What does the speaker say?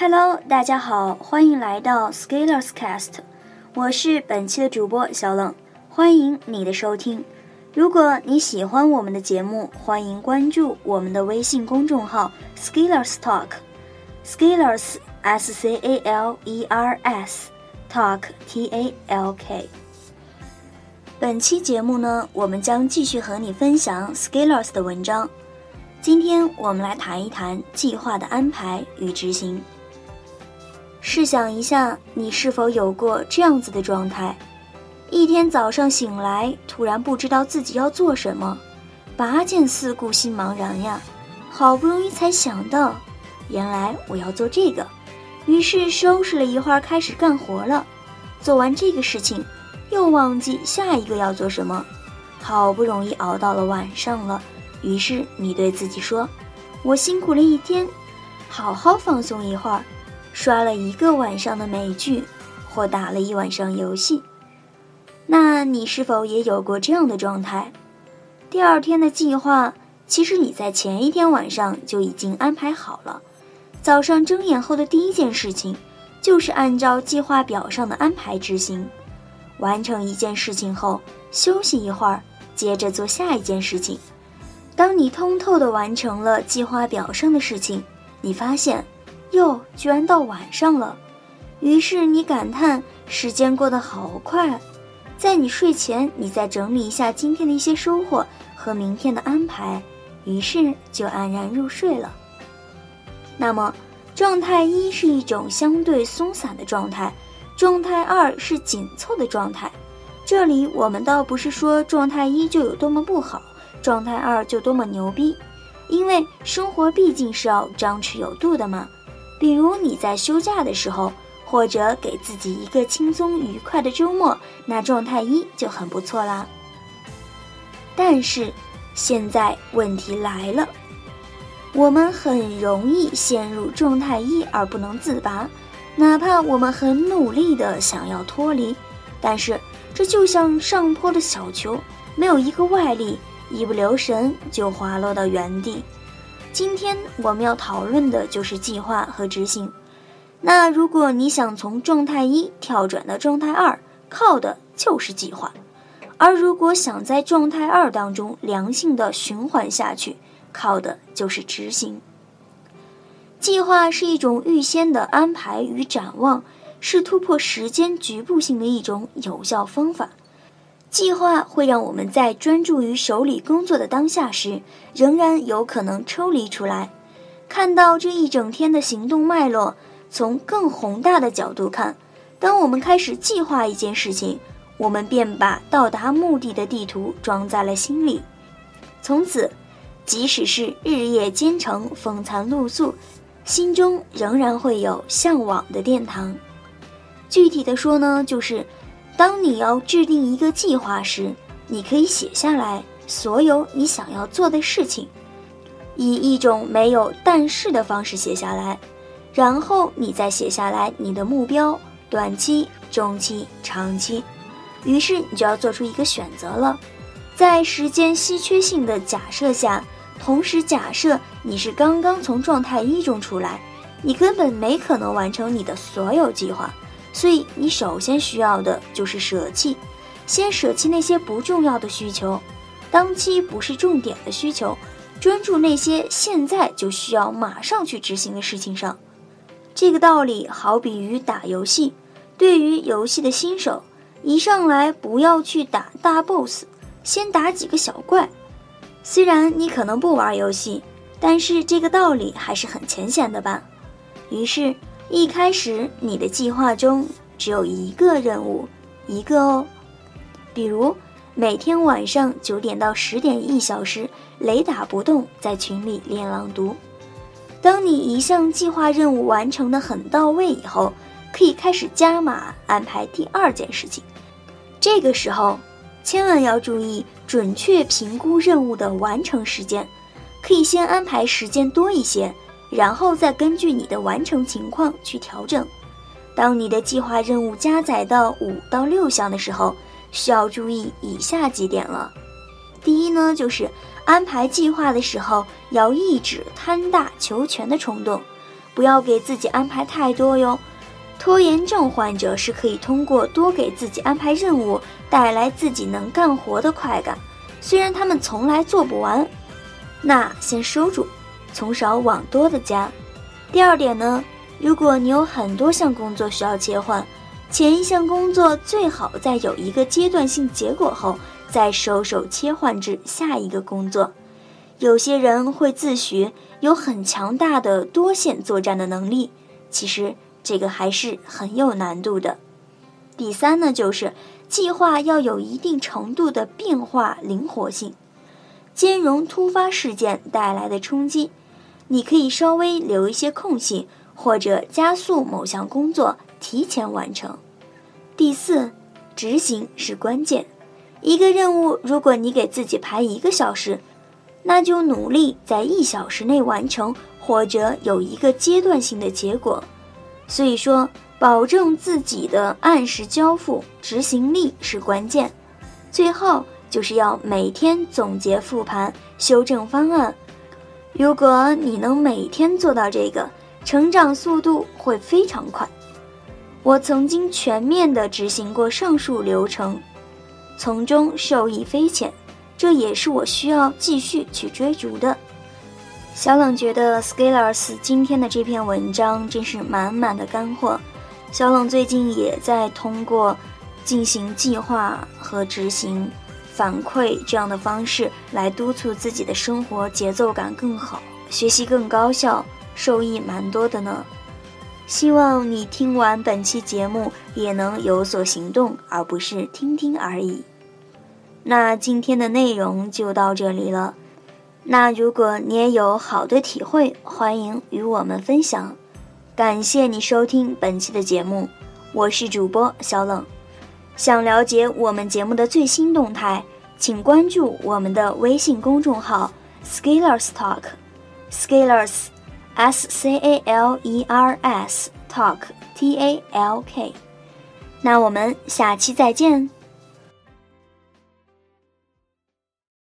Hello，大家好，欢迎来到 Scalers Cast，我是本期的主播小冷，欢迎你的收听。如果你喜欢我们的节目，欢迎关注我们的微信公众号 Scalers Talk，Scalers S C A L E R S Talk T A L K。本期节目呢，我们将继续和你分享 Scalers 的文章。今天我们来谈一谈计划的安排与执行。试想一下，你是否有过这样子的状态？一天早上醒来，突然不知道自己要做什么，拔剑四顾，心茫然呀。好不容易才想到，原来我要做这个，于是收拾了一会儿，开始干活了。做完这个事情。又忘记下一个要做什么，好不容易熬到了晚上了，于是你对自己说：“我辛苦了一天，好好放松一会儿，刷了一个晚上的美剧，或打了一晚上游戏。”那你是否也有过这样的状态？第二天的计划，其实你在前一天晚上就已经安排好了，早上睁眼后的第一件事情，就是按照计划表上的安排执行。完成一件事情后，休息一会儿，接着做下一件事情。当你通透的完成了计划表上的事情，你发现，哟，居然到晚上了。于是你感叹时间过得好快。在你睡前，你再整理一下今天的一些收获和明天的安排，于是就安然入睡了。那么，状态一是一种相对松散的状态。状态二是紧凑的状态，这里我们倒不是说状态一就有多么不好，状态二就多么牛逼，因为生活毕竟是要张弛有度的嘛。比如你在休假的时候，或者给自己一个轻松愉快的周末，那状态一就很不错啦。但是现在问题来了，我们很容易陷入状态一而不能自拔。哪怕我们很努力的想要脱离，但是这就像上坡的小球，没有一个外力，一不留神就滑落到原地。今天我们要讨论的就是计划和执行。那如果你想从状态一跳转到状态二，靠的就是计划；而如果想在状态二当中良性的循环下去，靠的就是执行。计划是一种预先的安排与展望，是突破时间局部性的一种有效方法。计划会让我们在专注于手里工作的当下时，仍然有可能抽离出来，看到这一整天的行动脉络。从更宏大的角度看，当我们开始计划一件事情，我们便把到达目的的地图装在了心里。从此，即使是日夜兼程、风餐露宿。心中仍然会有向往的殿堂。具体的说呢，就是当你要制定一个计划时，你可以写下来所有你想要做的事情，以一种没有但是的方式写下来，然后你再写下来你的目标，短期、中期、长期。于是你就要做出一个选择了，在时间稀缺性的假设下。同时，假设你是刚刚从状态一中出来，你根本没可能完成你的所有计划，所以你首先需要的就是舍弃，先舍弃那些不重要的需求，当期不是重点的需求，专注那些现在就需要马上去执行的事情上。这个道理好比于打游戏，对于游戏的新手，一上来不要去打大 boss，先打几个小怪。虽然你可能不玩游戏，但是这个道理还是很浅显的吧。于是，一开始你的计划中只有一个任务，一个哦。比如每天晚上九点到十点一小时，雷打不动在群里练朗读。当你一项计划任务完成的很到位以后，可以开始加码安排第二件事情。这个时候。千万要注意准确评估任务的完成时间，可以先安排时间多一些，然后再根据你的完成情况去调整。当你的计划任务加载到五到六项的时候，需要注意以下几点了。第一呢，就是安排计划的时候要抑制贪大求全的冲动，不要给自己安排太多哟。拖延症患者是可以通过多给自己安排任务，带来自己能干活的快感，虽然他们从来做不完。那先收住，从少往多的加。第二点呢，如果你有很多项工作需要切换，前一项工作最好在有一个阶段性结果后，再收手切换至下一个工作。有些人会自诩有很强大的多线作战的能力，其实这个还是很有难度的。第三呢，就是计划要有一定程度的变化灵活性。兼容突发事件带来的冲击，你可以稍微留一些空隙，或者加速某项工作提前完成。第四，执行是关键。一个任务，如果你给自己排一个小时，那就努力在一小时内完成，或者有一个阶段性的结果。所以说，保证自己的按时交付，执行力是关键。最后。就是要每天总结复盘、修正方案。如果你能每天做到这个，成长速度会非常快。我曾经全面的执行过上述流程，从中受益匪浅，这也是我需要继续去追逐的。小冷觉得 Scalers 今天的这篇文章真是满满的干货。小冷最近也在通过进行计划和执行。反馈这样的方式来督促自己的生活节奏感更好，学习更高效，受益蛮多的呢。希望你听完本期节目也能有所行动，而不是听听而已。那今天的内容就到这里了。那如果你也有好的体会，欢迎与我们分享。感谢你收听本期的节目，我是主播小冷。想了解我们节目的最新动态，请关注我们的微信公众号 “Scalers Talk”，Scalers，S C A L E R S Talk T A L K。那我们下期再见。